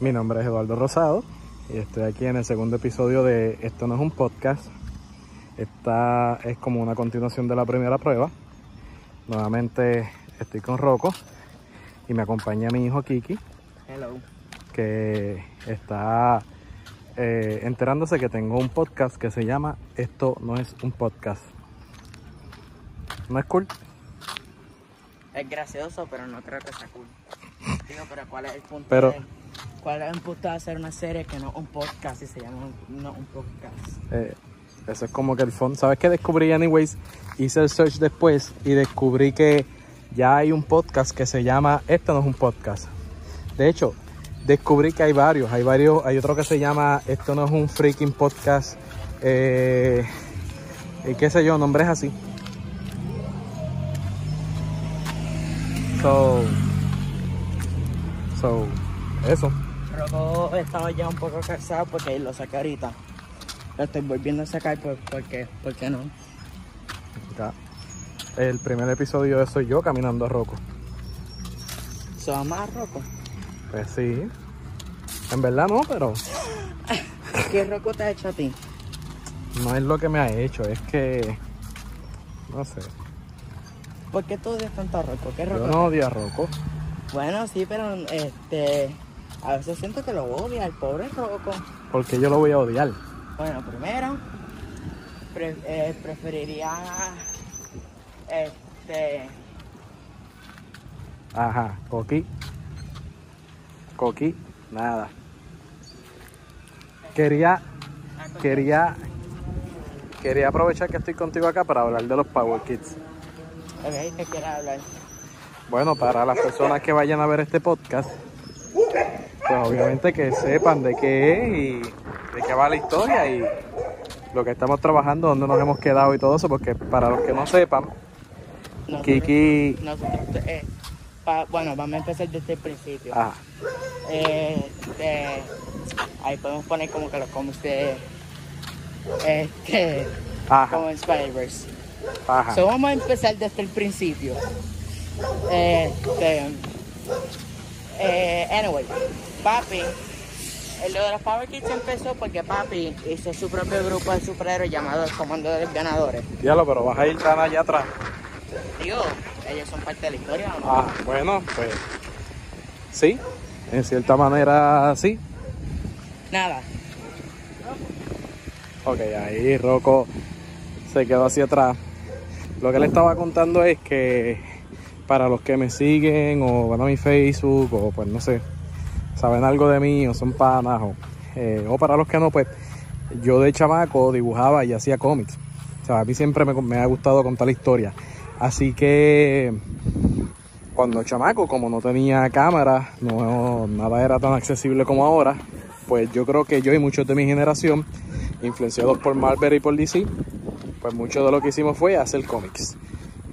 Mi nombre es Eduardo Rosado y estoy aquí en el segundo episodio de Esto no es un podcast. Esta es como una continuación de la primera prueba. Nuevamente estoy con Rocco y me acompaña mi hijo Kiki, Hello. que está eh, enterándose que tengo un podcast que se llama Esto no es un podcast. ¿No es cool? Es gracioso, pero no creo que sea cool. Digo, pero ¿cuál es el punto? Pero- de, ¿Cuál es el punto de hacer una serie que no es un podcast y se llama un, no un podcast? Eh, eso es como que el fondo. ¿Sabes qué descubrí, anyways? Hice el search después y descubrí que ya hay un podcast que se llama Esto no es un podcast. De hecho, descubrí que hay varios. Hay varios. Hay otro que se llama Esto no es un freaking podcast. Eh, y qué sé yo, nombres así. So. So. Eso. Estaba ya un poco cansado porque lo saqué ahorita. Lo estoy volviendo a sacar pues, porque, ¿por qué no? Ya. El primer episodio de soy yo caminando a Rocco. ¿Se va más roco? Pues sí. En verdad no, pero ¿Qué roco te ha hecho a ti? no es lo que me ha hecho, es que. No sé. ¿Por qué tú odias tanto a roco? ¿Qué roco? Yo no odio a Rocco. Bueno, sí, pero este... A veces siento que lo odia, el pobre roco. Porque yo lo voy a odiar. Bueno, primero, pre- eh, preferiría este Ajá. Coqui. Coqui. Nada. Quería. Quería. Quería aprovechar que estoy contigo acá para hablar de los Power Kids. ok, ¿qué quieres hablar? Bueno, para las personas que vayan a ver este podcast, pues obviamente que sepan de qué es y de qué va la historia y lo que estamos trabajando, dónde nos hemos quedado y todo eso, porque para los que no sepan, Nosotros- Kiki... Nosotros, eh, pa- bueno, vamos a empezar desde el principio. Ah, Eh, este, ahí podemos poner como que los cómics de este, ajá, como Spider-Verse. ajá. So, vamos a empezar desde el principio. Este, eh, anyway, papi, el lo de los Power Kids empezó porque papi hizo su propio grupo de superhéroes llamado el Comando de los Ganadores. Diablo, pero vas a ir tan allá atrás. Digo, ellos son parte de la historia, ¿o no? Ah, bueno, pues sí, en cierta manera sí. Nada, Ok, ahí Rocco se quedó hacia atrás. Lo que le estaba contando es que para los que me siguen o van a mi Facebook o pues no sé, saben algo de mí o son panas o, eh, o para los que no, pues yo de chamaco dibujaba y hacía cómics. O sea, a mí siempre me, me ha gustado contar la historia. Así que cuando chamaco, como no tenía cámara, no, nada era tan accesible como ahora, pues yo creo que yo y muchos de mi generación, influenciados por Marvel y por DC, pues mucho de lo que hicimos fue hacer cómics.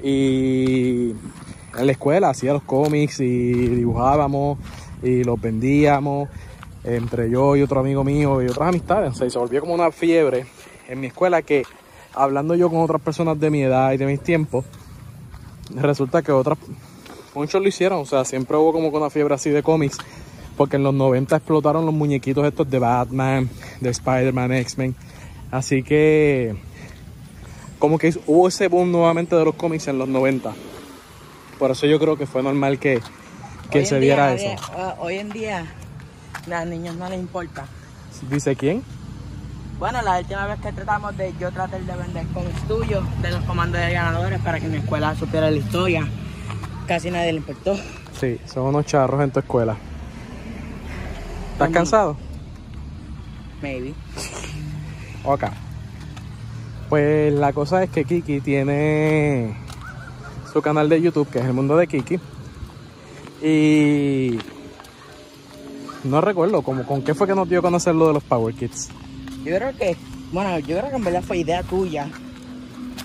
Y en la escuela hacía los cómics y dibujábamos y los vendíamos entre yo y otro amigo mío y otras amistades. O sea, y se volvió como una fiebre en mi escuela que hablando yo con otras personas de mi edad y de mis tiempos, resulta que otras muchos lo hicieron, o sea, siempre hubo como una fiebre así de cómics, porque en los 90 explotaron los muñequitos estos de Batman, de Spider-Man, X-Men, así que como que hubo ese boom nuevamente de los cómics en los 90. Por eso yo creo que fue normal que, que Hoy se día, eso. uh, hoy en día, a las niñas no les importa. Dice quién? Bueno, la última vez que tratamos de yo tratar de vender cómics tuyos de los comandos de ganadores para que mi escuela supiera la historia, casi nadie le importó. Sí, son unos charros en tu escuela. ¿Estás cansado? Maybe. Ok. Pues la cosa es que Kiki tiene su canal de YouTube, que es El Mundo de Kiki. Y no recuerdo como con qué fue que nos dio a conocer lo de los Power Kids. Yo creo que, bueno, yo creo que en verdad fue idea tuya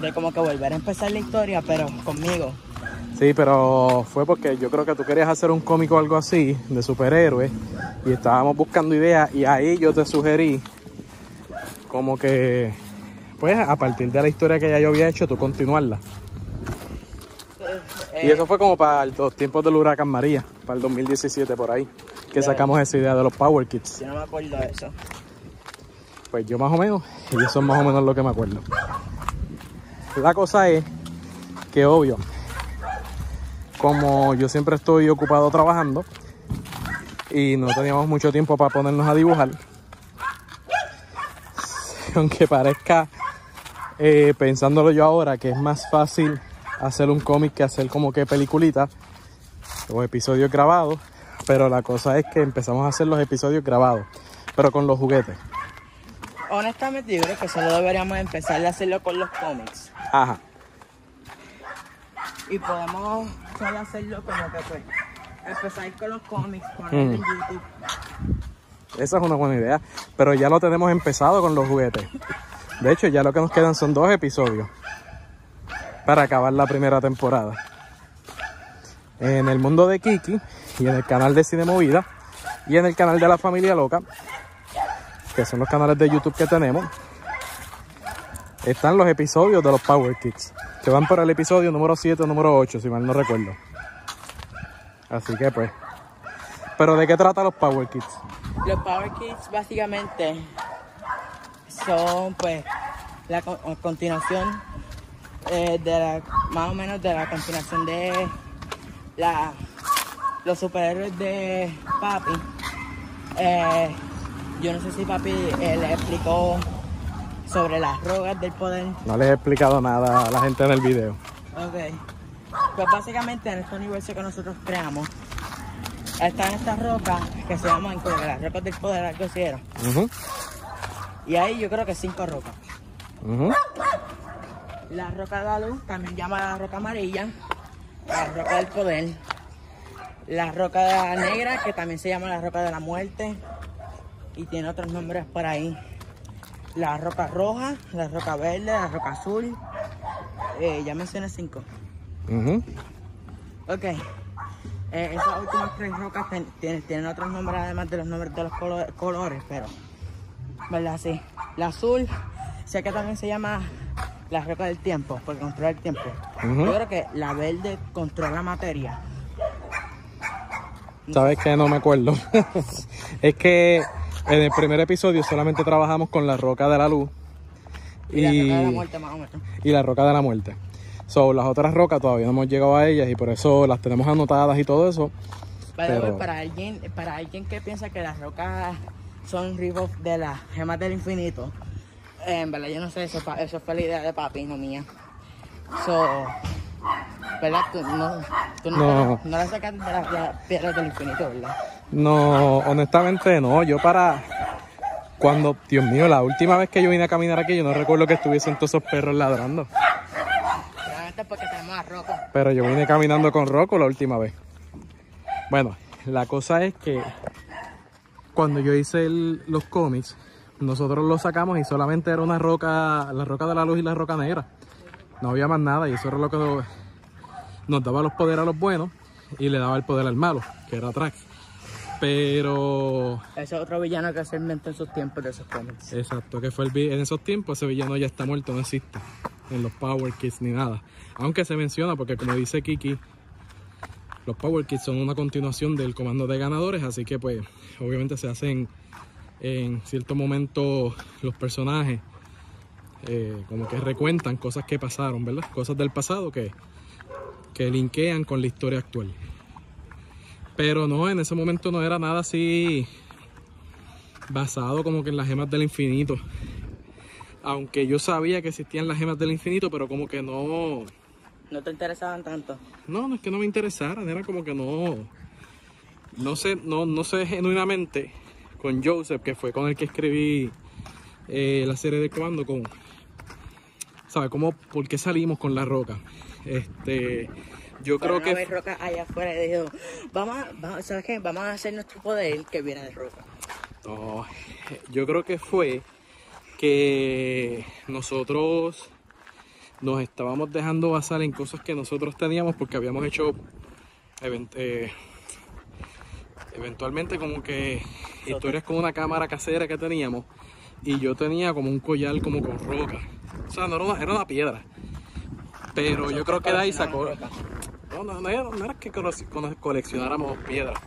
de como que volver a empezar la historia, pero conmigo. Sí, pero fue porque yo creo que tú querías hacer un cómic o algo así de superhéroes y estábamos buscando ideas y ahí yo te sugerí como que pues a partir de la historia que ya yo había hecho tú continuarla. Y eso fue como para los tiempos del huracán María, para el 2017 por ahí. que sacamos esa idea de los Power Kids. Yo no me acuerdo de eso. Pues yo más o menos, y eso es más o menos lo que me acuerdo. La cosa es que obvio, como yo siempre estoy ocupado trabajando y no teníamos mucho tiempo para ponernos a dibujar, aunque parezca, eh, pensándolo yo ahora, que es más fácil hacer un cómic que hacer como que peliculita o episodios grabados, pero la cosa es que empezamos a hacer los episodios grabados, pero con los juguetes. Honestamente, yo creo que solo deberíamos empezar a hacerlo con los cómics. Ajá. Y podemos solo hacerlo como que pues. Empezar con los cómics, ponerlo en Mm. YouTube. Esa es una buena idea. Pero ya lo tenemos empezado con los juguetes. De hecho, ya lo que nos quedan son dos episodios para acabar la primera temporada. En el mundo de Kiki y en el canal de Cine Movida y en el canal de la familia loca, que son los canales de YouTube que tenemos, están los episodios de los Power Kids, que van por el episodio número 7 o número 8, si mal no recuerdo. Así que pues. Pero ¿de qué trata los Power Kids? Los Power Kids básicamente son pues la continuación eh, de la, más o menos de la continuación de la, los superhéroes de Papi. Eh, yo no sé si Papi eh, le explicó sobre las rogas del poder. No les he explicado nada a la gente en el video. Ok. Pues básicamente en este universo que nosotros creamos están estas rocas que se llaman como las rocas del poder, algo así era. Y ahí yo creo que cinco rocas. ujú. La roca de la luz, también llama la roca amarilla, la roca del poder, la roca de la negra, que también se llama la roca de la muerte, y tiene otros nombres por ahí. La roca roja, la roca verde, la roca azul, eh, ya mencioné cinco. Ujú. Ok, eh, esas últimas tres rocas ten- tienen, tienen otros nombres además de los nombres de los colo- colores, pero, ¿verdad? Sí. La azul, sé que también se llama la roca del tiempo, porque controla el tiempo. Ujú. Yo creo que la verde controla la materia. ¿Sabes qué? No me acuerdo. es que en el primer episodio solamente trabajamos con la roca de la luz Y, la roca de la muerte, más o menos. y la roca de la muerte. So, las otras rocas todavía no hemos llegado a ellas y por eso las tenemos anotadas y todo eso. Pero- para alguien, para alguien que piensa que las rocas son rivos de las gemas del infinito, eh, en verdad yo no sé, eso, eso fue la idea de papi, no mía. So, ¿verdad? Tú no, tú no, No. no la sacaste de las pie- piedras del infinito, ¿verdad? No, honestamente no. Yo para... Cuando, Dios mío, la última vez que yo vine a caminar aquí, yo no recuerdo que estuviesen todos esos perros ladrando. Porque tenemos a Rocco. Pero yo vine caminando con Rocco la última vez. Bueno, la cosa es que cuando yo hice el- los cómics, nosotros los sacamos y solamente era una roca, la roca de la luz y la roca negra. No había más nada y eso era lo que nos, daba los poderes a los buenos y le daba el poder al malo, que era Trax. Pero, Ese es otro villano que se inventó en sus tiempos de esos cómics. exacto, que fue el, en esos tiempos ese villano ya está muerto, no existe en los Power Kids ni nada. Aunque se menciona porque como dice Kiki, los Power Kids son una continuación del comando de ganadores, así que pues obviamente se hacen en cierto momento los personajes eh, como que recuentan cosas que pasaron, ¿verdad? Cosas del pasado que, que linkean con la historia actual. Pero no, en ese momento no era nada así basado como que en las gemas del infinito. Aunque yo sabía que existían las gemas del infinito, pero como que no, No te interesaban tanto. no, no es que no me interesaran, era como que no. No sé, no, no sé genuinamente con Joseph, que fue con el que escribí eh, la serie de comando, con. ¿Sabes cómo? ¿Por qué salimos con la roca? Este. Yo creo que. Roca allá afuera y dijo, vamos, a- vamos, ¿sabes qué? Vamos a hacer nuestro poder que viene de Roca. No, yo creo que fue que nosotros nos estábamos dejando basar en cosas que nosotros teníamos porque habíamos hecho eh, eventualmente como que historias con una cámara casera que teníamos y yo tenía como un collar como con roca. O sea, no era una, era una piedra. Pero yo creo que de ahí sacó... No, no, no era, no era que coleccionáramos piedras.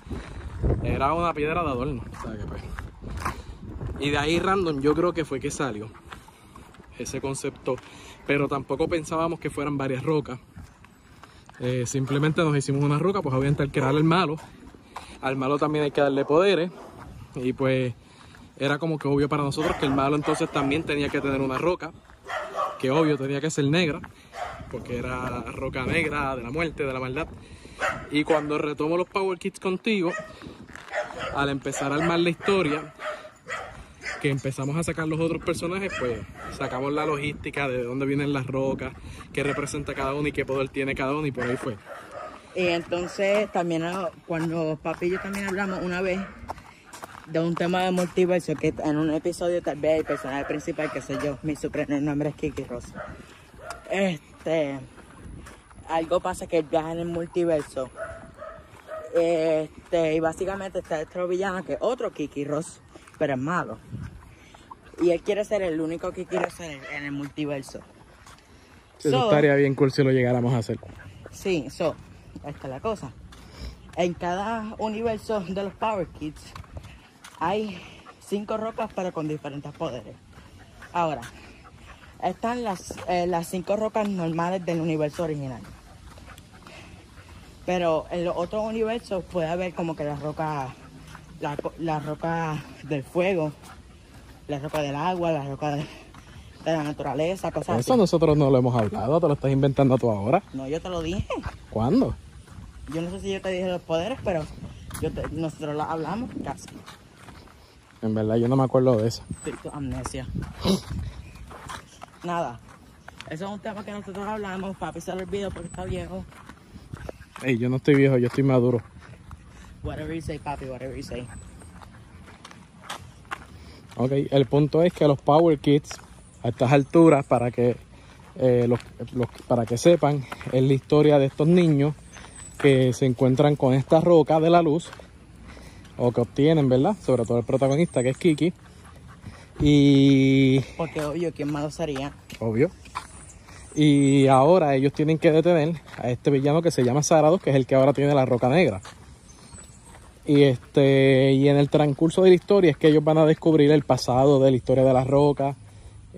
Era una piedra de adorno. o sea que, pues. Y de ahí random yo creo que fue que salió ese concepto. Pero tampoco pensábamos que fueran varias rocas. Eh, simplemente nos hicimos una roca, pues obviamente al crear el malo. Al malo también hay que darle poderes. Y pues era como que obvio para nosotros que el malo entonces también tenía que tener una roca. Que obvio tenía que ser negra. Porque era roca negra de la muerte, de la maldad. Y cuando retomo los Power Kits contigo, al empezar a armar la historia, que empezamos a sacar los otros personajes, pues sacamos la logística de dónde vienen las rocas, qué representa cada uno y qué poder tiene cada uno y por ahí fue. Y entonces también ah, cuando papi y yo también hablamos una vez de un tema de multiverso, que en un episodio tal vez el personaje principal, que soy yo, mi nombre es Kiki Ross. Este, algo pasa que él viaja en el multiverso. Este, y básicamente está este otro villano que es otro Kiki Ross, pero es malo. Y él quiere ser el único Kiki Ross en el, en el multiverso. Eso So- estaría bien cool si lo llegáramos a hacer. Sí, so, esta es la cosa. En cada universo de los Power Kids hay cinco rocas pero con diferentes poderes. Ahora, están las, eh, las cinco rocas normales del universo original. Pero en los otros universos puede haber como que la roca, la, la roca del fuego, la roca del agua, la roca de, de la naturaleza, cosas Eso así. nosotros no lo hemos hablado, te lo estás inventando tú ahora. No, yo te lo dije. ¿Cuándo? Yo no sé si yo te dije los poderes, pero yo te- nosotros lo hablamos casi. En verdad yo no me acuerdo de eso. Tu amnesia. Nada. Eso es un tema que nosotros hablamos. Papi se lo olvidó porque está viejo. Ey, yo no estoy viejo, yo estoy maduro. Whatever you say, papi, whatever you say. Ok, el punto es que los Power Kids a estas alturas, para que, eh, los- los- para que sepan, es la historia de estos niños que se encuentran con esta roca de la luz, o que obtienen, ¿verdad? Sobre todo el protagonista, que es Kiki. Y Porque obvio, ¿quién malo sería? obvio. Y ahora ellos tienen que detener a este villano que se llama Sarados, que es el que ahora tiene la roca negra. Y este y en el transcurso de la historia es que ellos van a descubrir el pasado de la historia de la roca,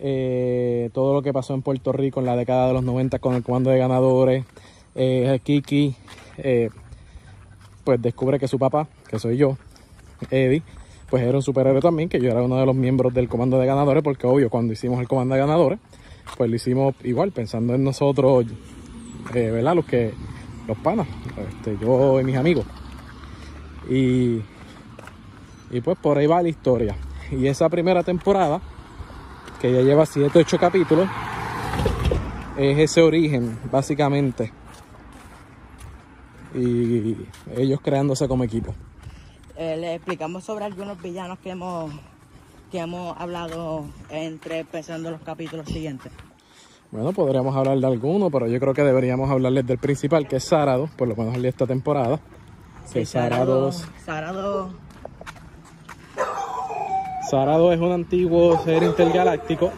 eh, todo lo que pasó en Puerto Rico en la década de los 90 con el comando de ganadores. Eh, Kiki eh, pues descubre que su papá, que soy yo, Eddie, pues era un superhéroe también, que yo era uno de los miembros del comando de ganadores, porque obvio, cuando hicimos el comando de ganadores, pues lo hicimos igual, pensando en nosotros, eh, ¿verdad? Los que, los panas, este, yo y mis amigos. Y, y pues por ahí va la historia. Y esa primera temporada, que ya lleva 7, 8 capítulos, es ese origen, básicamente. Y ellos creándose como equipo. Eh, le explicamos sobre algunos villanos que hemos, que hemos hablado entre empezando los capítulos siguientes. Bueno, podríamos hablar de alguno, pero yo creo que deberíamos hablarles del principal, que es Sarado, por lo menos el de esta temporada. Que Sarado, Sarado. Sarado es un antiguo ser intergaláctico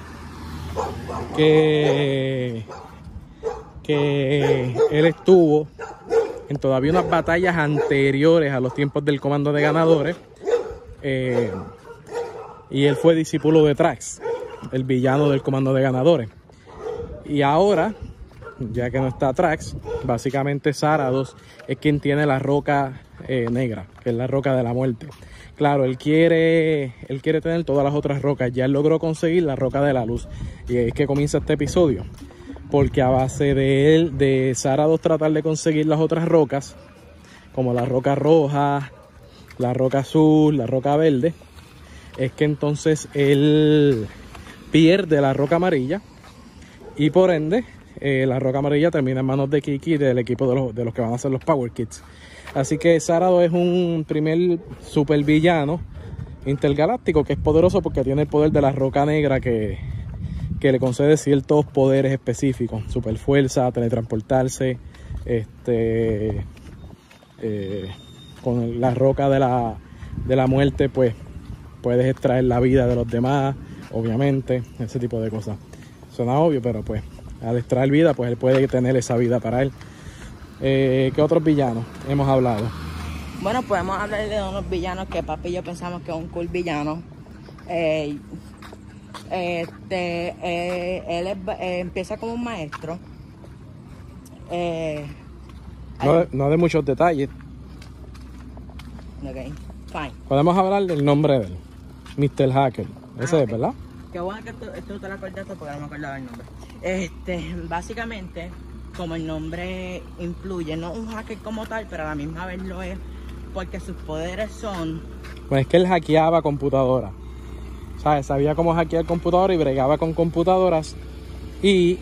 que, que él estuvo en todavía unas batallas anteriores a los tiempos del comando de ganadores. eh, y él fue discípulo de Trax, el villano del comando de ganadores. Y ahora, ya que no está Trax, básicamente Sarados es quien tiene la roca eh, negra, que es la roca de la muerte. Claro, él quiere, él quiere tener todas las otras rocas. Ya él logró conseguir la roca de la luz. Y es que comienza este episodio. Porque a base de él, de Sarados tratar de conseguir las otras rocas, como la roca roja, la roca azul, la roca verde, es que entonces él pierde la roca amarilla y por ende eh, la roca amarilla termina en manos de Kiki y del equipo de los, de los que van a ser los Power Kids. Así que Sarado es un primer super villano intergaláctico que es poderoso porque tiene el poder de la roca negra que, que le concede ciertos poderes específicos, super fuerza, teletransportarse, este eh, con la roca de la, de la muerte pues puedes extraer la vida de los demás, obviamente, ese tipo de cosas. Suena obvio, pero pues al extraer vida, pues él puede tener esa vida para él. Eh, ¿Qué otros villanos hemos hablado? Bueno, podemos hablar de unos villanos que papi y yo pensamos que es un cool villano. Eh, este, eh, él es eh, empieza como un maestro. Eh, No, de- no de muchos detalles. ok, fine. Podemos hablar del nombre de él. Mr. Hacker. Ese Ah, es, ok. ¿verdad? Qué bueno que tú, tú te lo acordaste porque no me acordaba el nombre. Este, básicamente, como el nombre influye, no un hacker como tal, pero a la misma vez lo es, porque sus poderes son Pues es que él hackeaba computadoras. ¿Sabes? Sabía cómo hackear computadoras y bregaba con computadoras. Y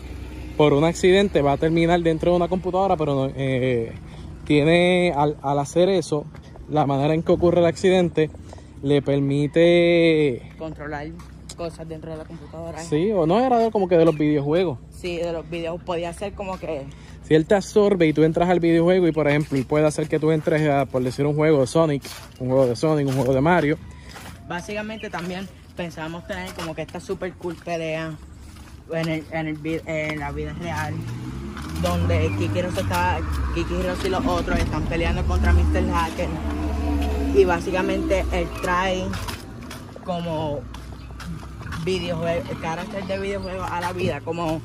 por un accidente va a terminar dentro de una computadora, pero eh, tiene, al, al hacer eso, la manera en que ocurre el accidente le permite. controlar cosas dentro de la computadora. Sí, o no era de- como que de los videojuegos. Sí, de los videos podía ser como que Si él te absorbe y tú entras al videojuego y por ejemplo él puede hacer que tú entres a, por decir un juego de Sonic, un juego de Sonic, un juego de Mario, básicamente también pensábamos tener como que esta super cool pelea en, el, en, el en la vida real donde Kiki Hiroshi está, Kiki y los otros están peleando contra Mr. Hacker y básicamente él trae como videojuegos, carácter de videojuegos a la vida como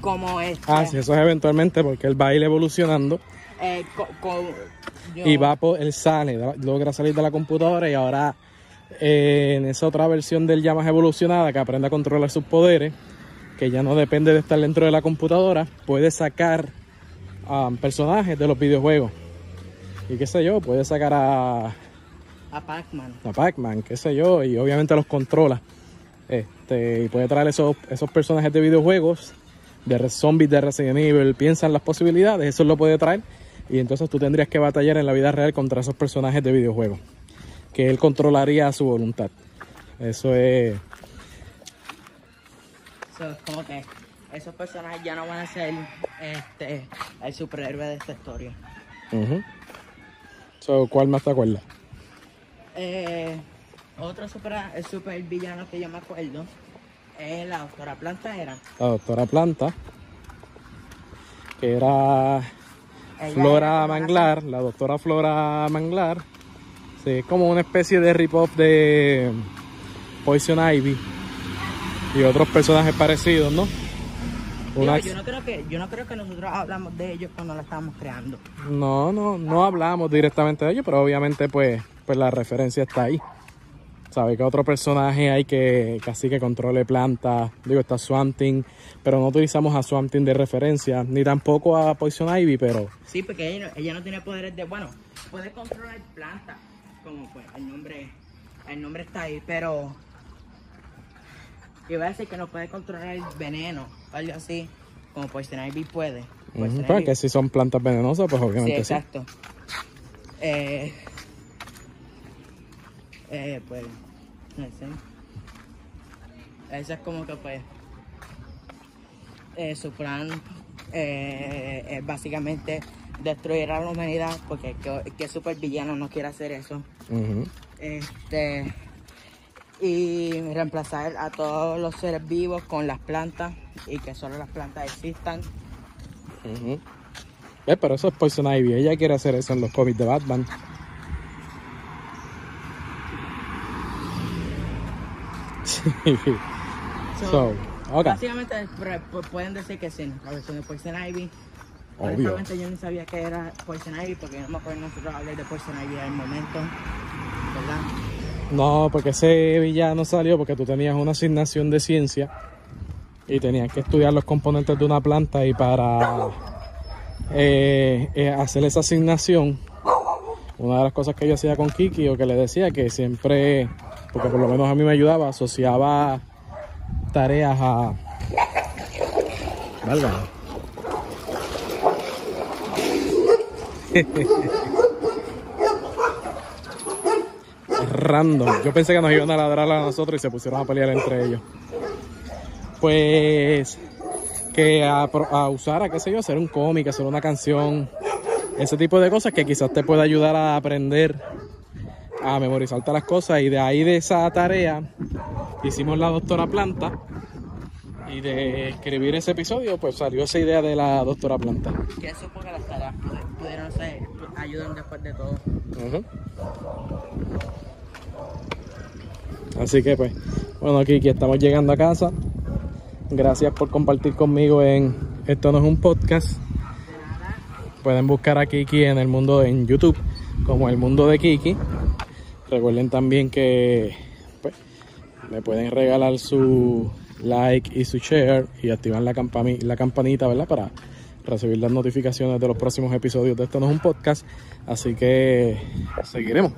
como este ah, sí, eso es eventualmente porque él va a ir evolucionando eh, co- co- yo- y va por, él sale, logra salir de la computadora y ahora eh, en esa otra versión del ya más evolucionada que aprende a controlar sus poderes, que ya no depende de estar dentro de la computadora, puede sacar a personajes de los videojuegos. Y qué sé yo, puede sacar a, a Pac-Man a Pac-Man, qué sé yo, y obviamente los controla. Este, y puede traer esos, esos personajes de videojuegos, de zombies de Resident Evil, piensa en las posibilidades, eso lo puede traer. Y entonces tú tendrías que batallar en la vida real contra esos personajes de videojuegos, que él controlaría a su voluntad. Eso es. So, es como que esos personajes ya no van a ser este, el superhéroe de esta historia. So, ¿Cuál más te acuerdas? Eh, otro super, super villano que yo me acuerdo es la doctora Planta era. La doctora Planta, que era Ella Flora era Manglar, la doctora Flora Manglar. Sí, es como una especie de rip-off de Poison Ivy y otros personajes parecidos, ¿no? Una- yo, no creo que, yo no creo que nosotros hablamos de ellos cuando la estábamos creando. No, no, no hablamos directamente de ellos, pero obviamente pues, pues la referencia está ahí. Sabe que otro personaje hay que, que así que controle plantas. Digo, está Swamp Thing, pero no utilizamos a Swamp Thing de referencia, ni tampoco a Poison Ivy, pero Sí, porque ella, no- ella no tiene poderes de. Bueno, puede controlar plantas, como pues el nombre, el nombre está ahí, pero. Iba a decir que no puede controlar el veneno, o algo así, como Poison Ivy puede. Poison ujú, pues, Ivy- que si son plantas venenosas, pues obviamente sí. exacto. Eh, eh, pues, no sé. Eso es como que, pues, eh, su plan eh, es básicamente destruir a la humanidad, porque que, que super villano no quiere hacer eso. Este, y reemplazar a todos los seres vivos con las plantas y que solo las plantas existan. Eh, pero eso es Poison Ivy. Ella quiere hacer eso en los cómics de Batman. Sí. So, So, ok. Básicamente pueden decir que sí, la versión de Poison Ivy. Obvio. Honestamente yo no sabía que era Poison Ivy porque no me acuerdo nosotros hablar de Poison Ivy en el momento, ¿verdad? No, porque ese villano salió porque tú tenías una asignación de ciencia y tenías que estudiar los componentes de una planta y para eh, eh, hacer esa asignación, una de las cosas que yo hacía con Kiki o que le decía que siempre, porque por lo menos a mí me ayudaba, asociaba tareas a... Válgame. Random. Yo pensé que nos iban a ladrar a nosotros y se pusieron a pelear entre ellos. Pues que a, usar, a qué sé yo, hacer un cómic, hacer una canción, ese tipo de cosas que quizás te pueda ayudar a aprender, a memorizarte las cosas y de ahí de esa tarea hicimos la doctora Planta y de escribir ese episodio pues salió esa idea de la doctora Planta. Que supo que las tareas pu- pudieron ser, ayudan después de todo. Ujú. Así que pues, bueno Kiki, estamos llegando a casa. Gracias por compartir conmigo en Esto no es un podcast. Pueden buscar a Kiki en el mundo de- en YouTube como el mundo de Kiki. Recuerden también que pues, me pueden regalar su like y su share y activar la, campani- la campanita. Para recibir las notificaciones de los próximos episodios de Esto no es un podcast. Así que seguiremos.